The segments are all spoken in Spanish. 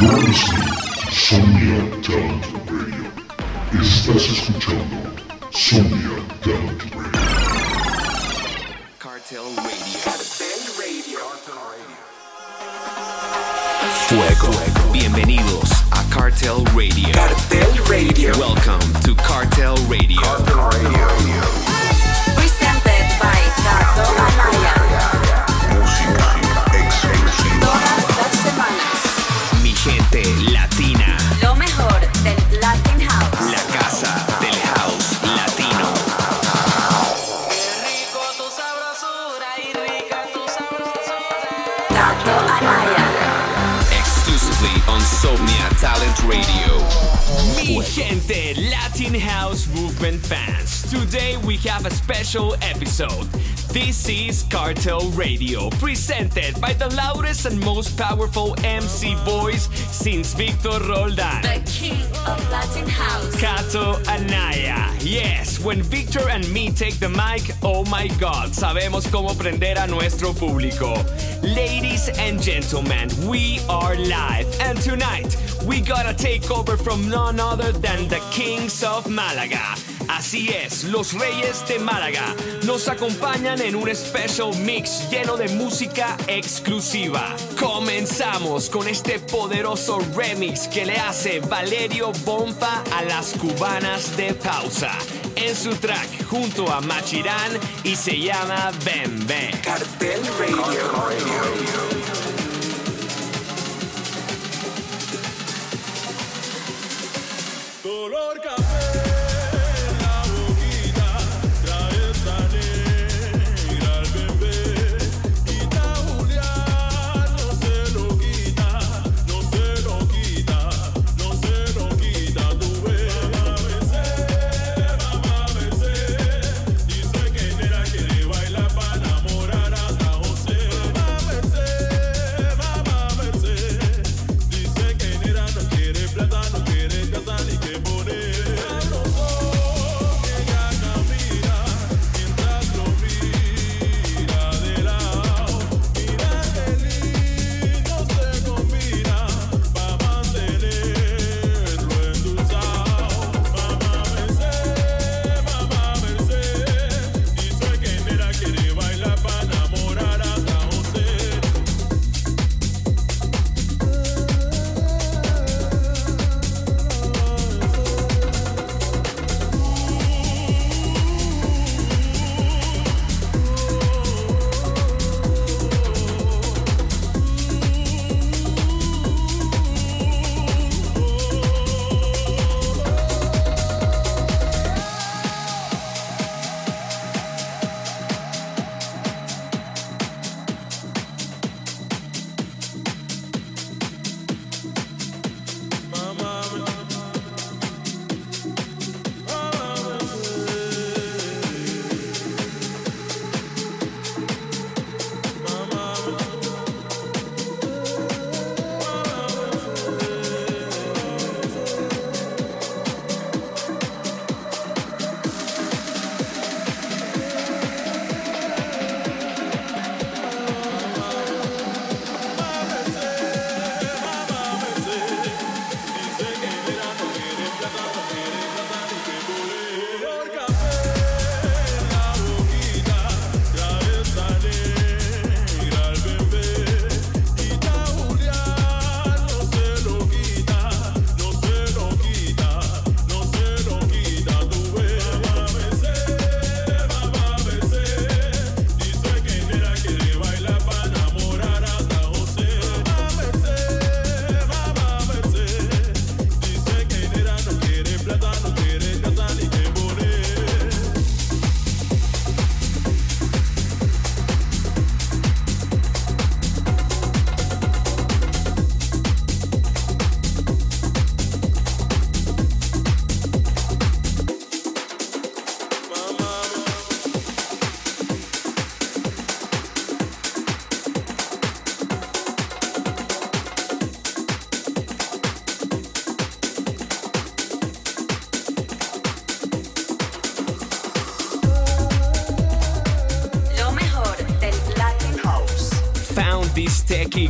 You're listening to Sonia Talent Radio. Estás escuchando Sonia Talent Radio. Cartel Radio. Fuego. Bienvenidos a Cartel Radio. Cartel Radio. Welcome to Cartel Radio. Presented by Tato Anaya. Talent Radio. Mi gente Latin House Movement fans. Today we have a special episode. This is Cartel Radio, presented by the loudest and most powerful MC voice since Victor Roldan. The king of Latin House. Kato Anaya. Yes, when Victor and me take the mic, oh my god, sabemos cómo prender a nuestro público. Ladies and gentlemen, we are live, and tonight we gotta take over from none other than the Kings of Málaga. Así es, los Reyes de Málaga nos acompañan en un special mix lleno de música exclusiva. Comenzamos con este poderoso remix que le hace Valerio Bomba a las cubanas de pausa en su track junto a Machirán y se llama Bembe. Cartel Radio. Color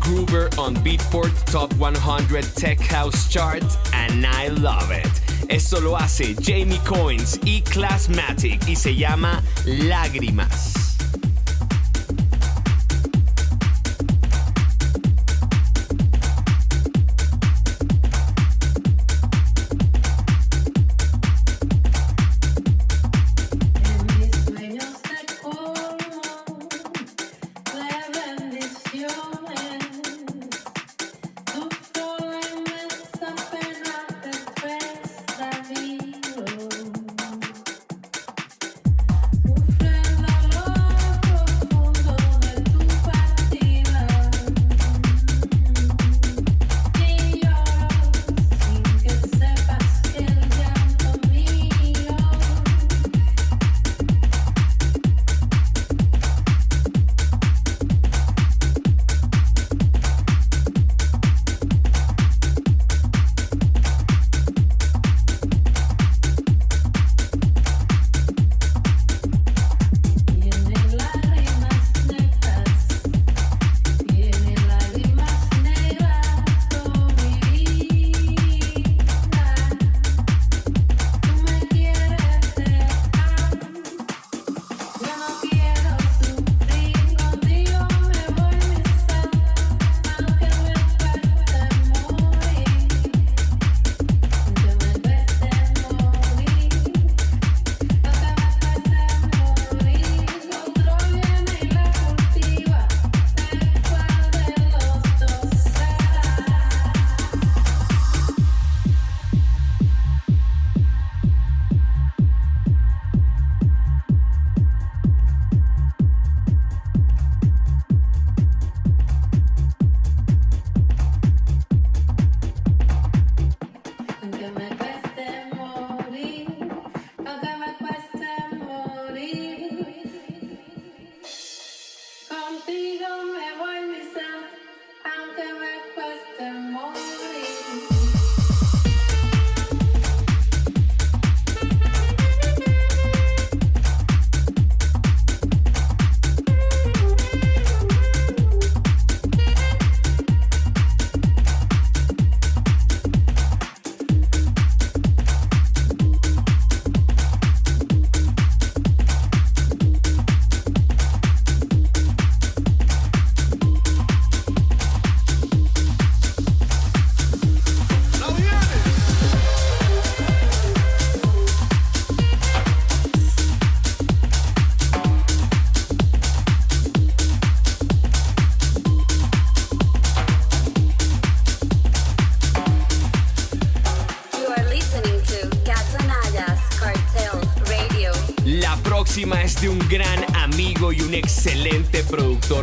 Groover on Beatport Top 100 Tech House Chart, and I love it. Esto lo hace Jamie Coins y Classmatic y se llama Lágrimas.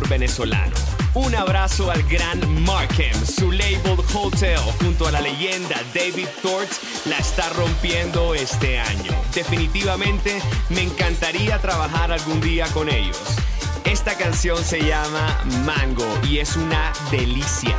Venezolano. Un abrazo al gran Markham, su label Hotel junto a la leyenda David Thort la está rompiendo este año. Definitivamente me encantaría trabajar algún día con ellos. Esta canción se llama Mango y es una delicia.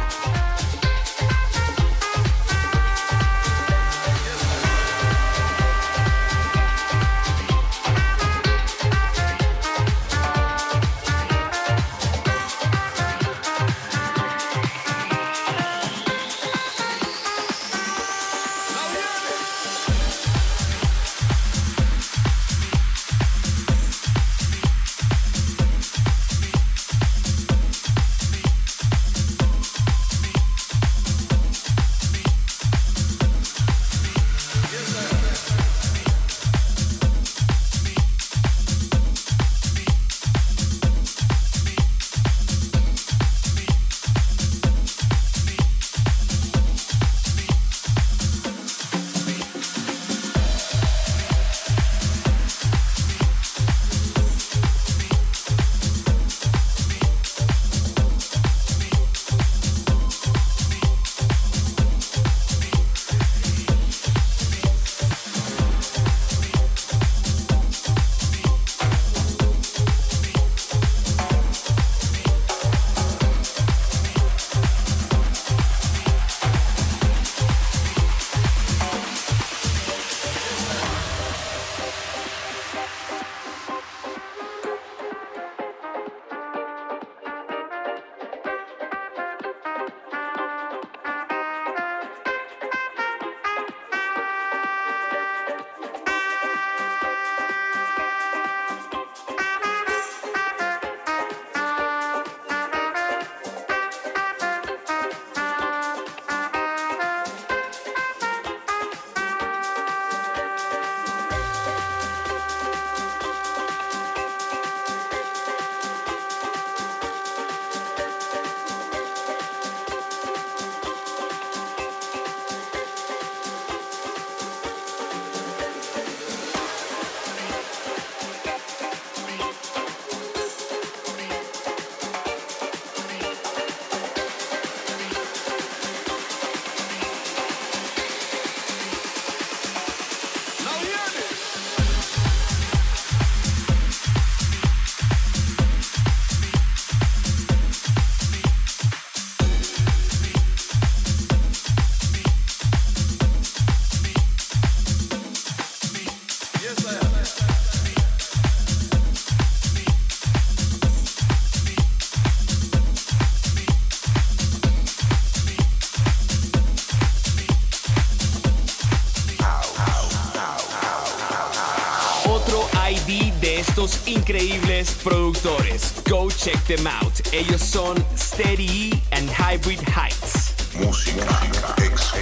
Check them out. Ellos son Steady and Hybrid Heights. Música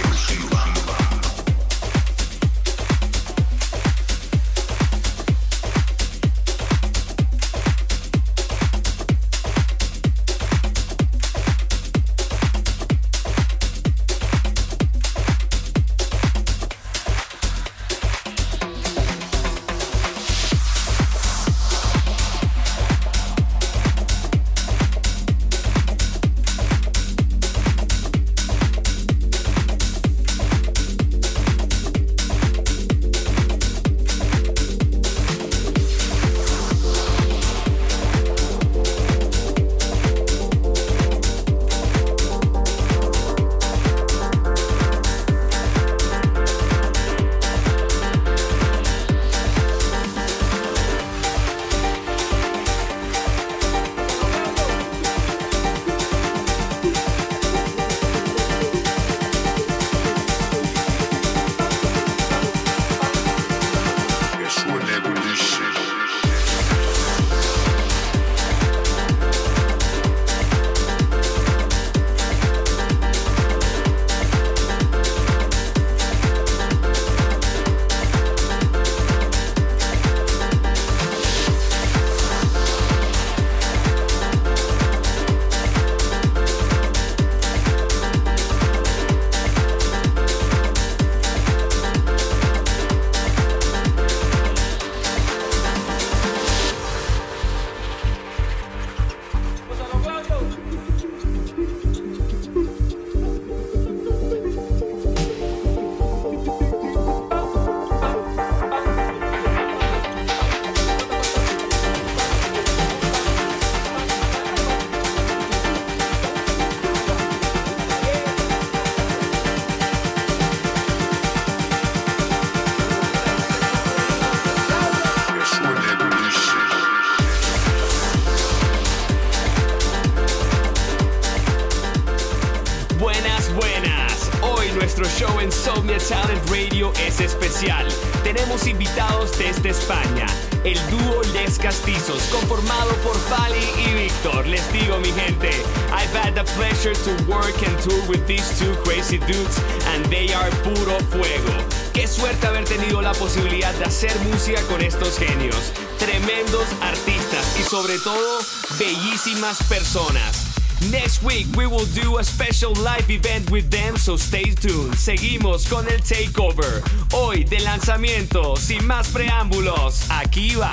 nuestro show en Somnia Talent Radio es especial. Tenemos invitados desde España, el dúo Les Castizos, conformado por Fali y Víctor. Les digo, mi gente, I've had the pleasure to work and tour with these two crazy dudes, and they are puro fuego. Qué suerte haber tenido la posibilidad de hacer música con estos genios. Tremendos artistas y sobre todo, bellísimas personas. Next week we will do a special live event with them, so stay tuned. Seguimos con el takeover. Hoy de lanzamiento, sin más preámbulos, aquí va.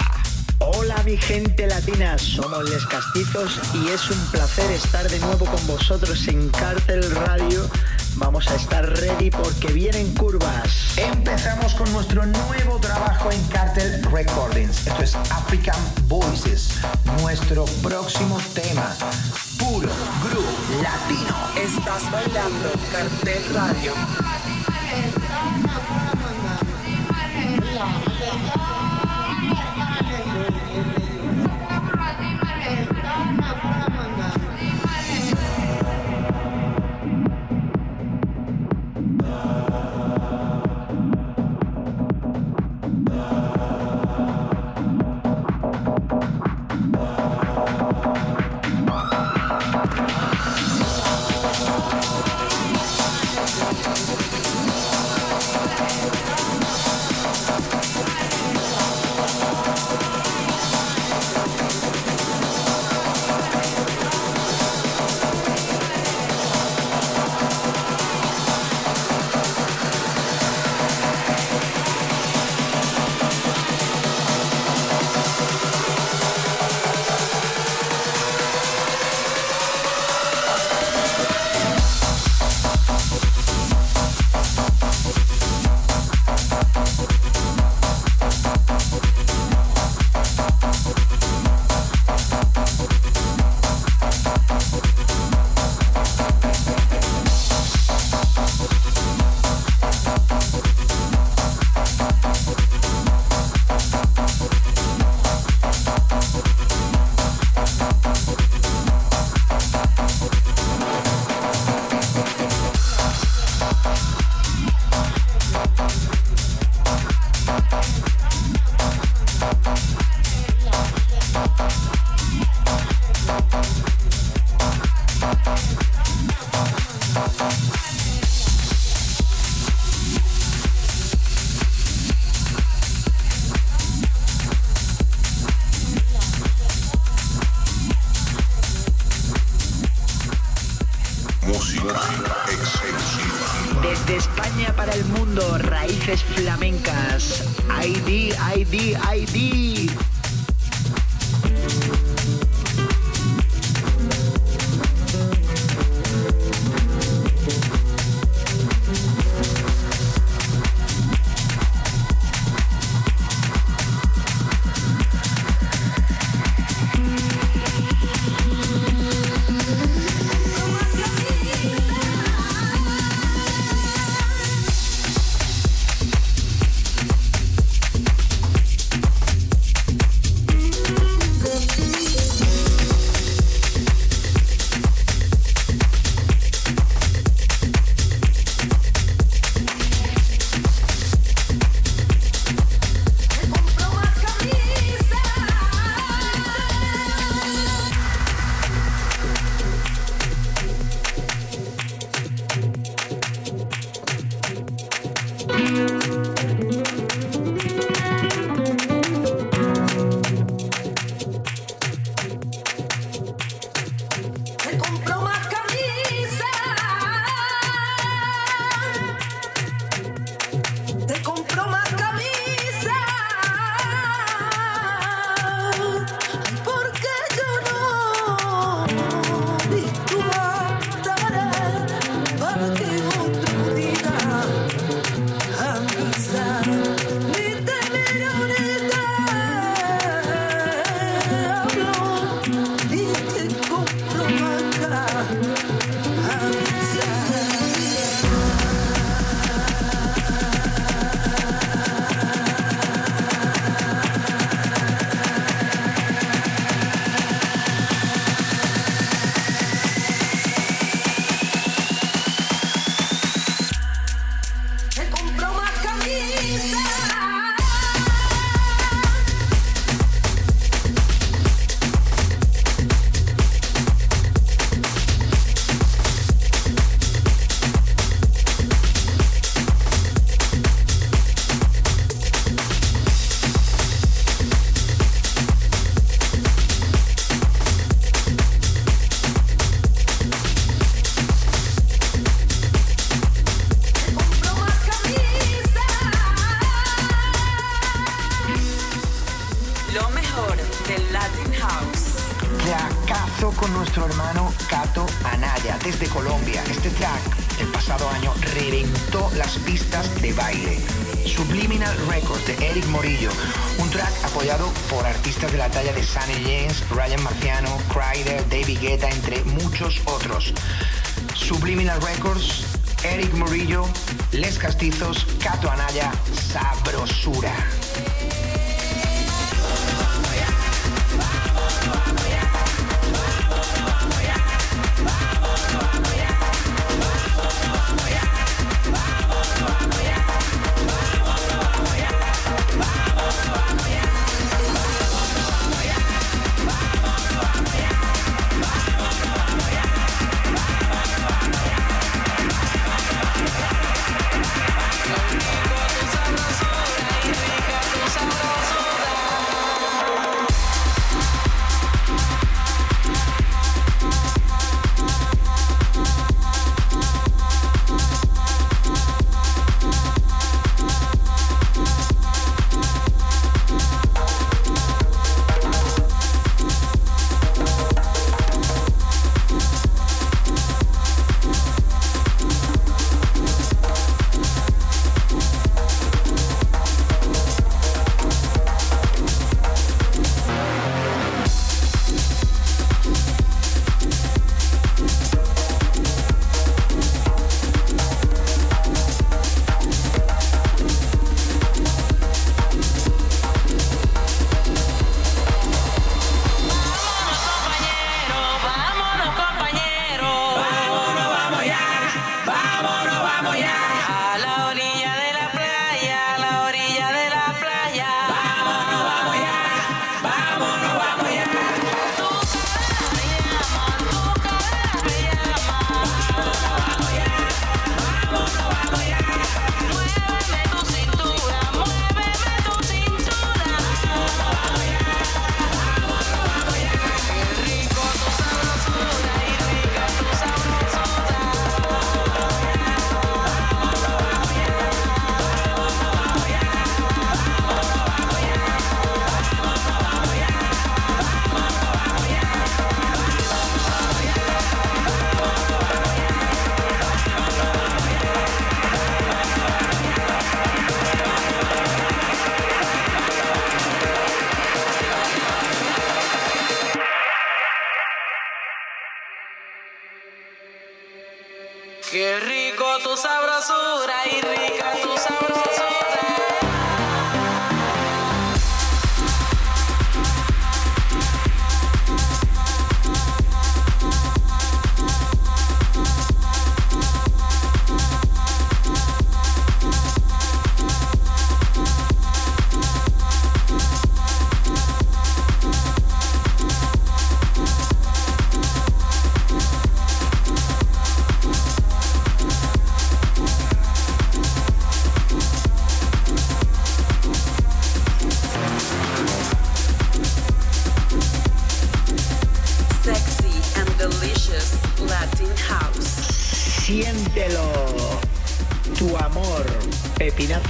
Hola mi gente latina, somos Les Castizos y es un placer estar de nuevo con vosotros en Cartel Radio. Vamos a estar ready porque vienen curvas. Empezamos con nuestro nuevo trabajo en Cartel Recordings. Esto es African Voices, nuestro próximo tema. Puro groove latino. Estás bailando Cartel Radio. Les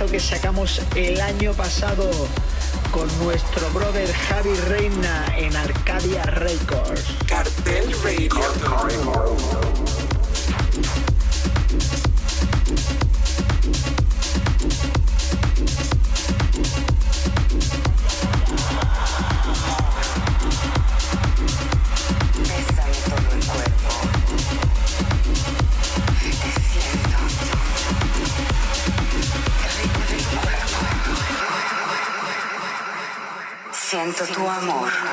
que sacamos el año pasado con nuestro brother Javi Reina en Arcadia Records. amor.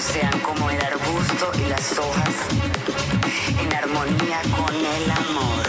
sean como el arbusto y las hojas, en armonía con el amor.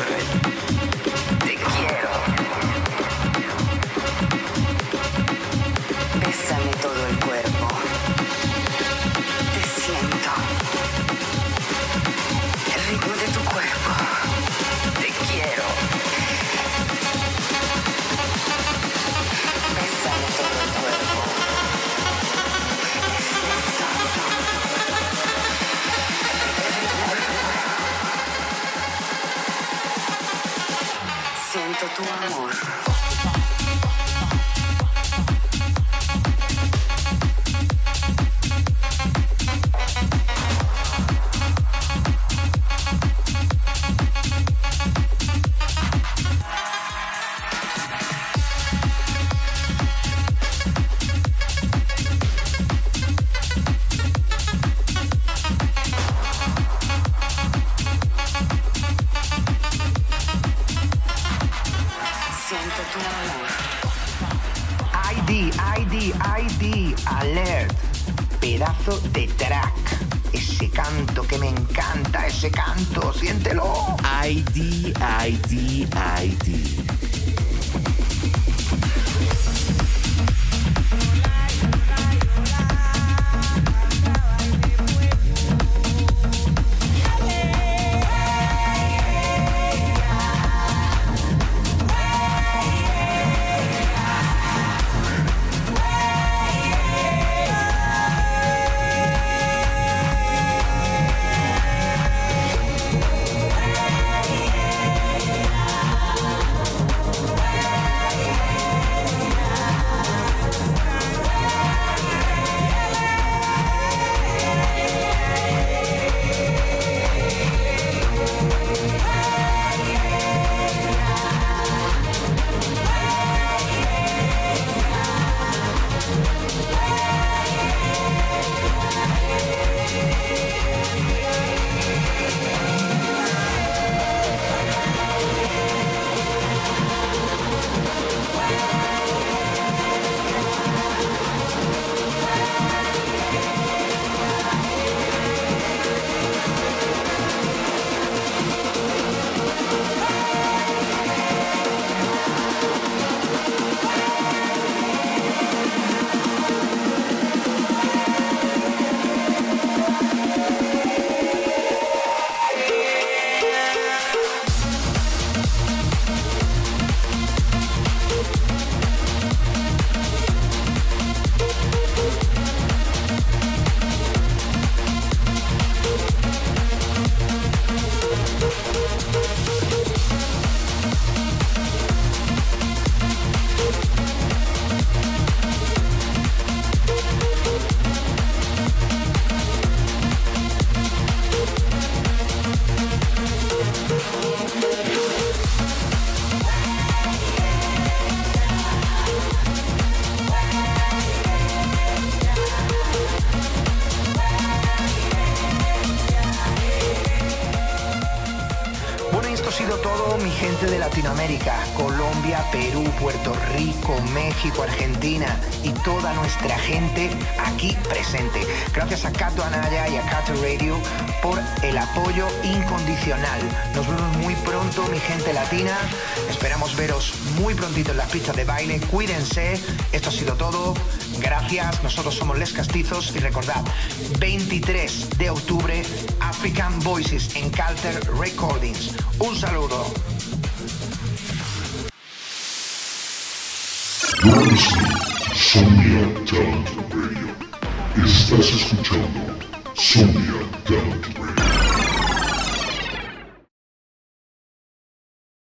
Mi gente de Latinoamérica, Colombia, Perú, Puerto Rico, México, Argentina y toda nuestra gente aquí presente. Gracias a Cato Anaya y a Cato Radio por el apoyo incondicional. Nos vemos muy pronto, mi gente latina. Esperamos veros muy prontito en las pistas de baile. Cuídense. Esto ha sido todo. Gracias. Nosotros somos Les Castizos y recordad, 23 de octubre, African Voices en Calter Recordings. Un saludo.